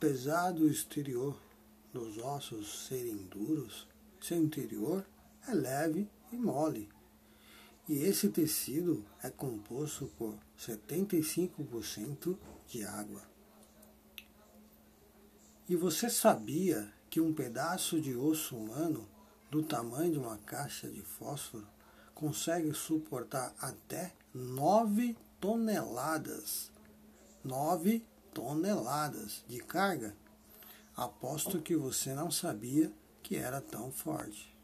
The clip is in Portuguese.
Apesar do exterior dos ossos serem duros, seu interior é leve e mole. E esse tecido é composto por 75% de água. E você sabia que um pedaço de osso humano do tamanho de uma caixa de fósforo consegue suportar até 9 toneladas. 9 toneladas de carga. Aposto que você não sabia que era tão forte.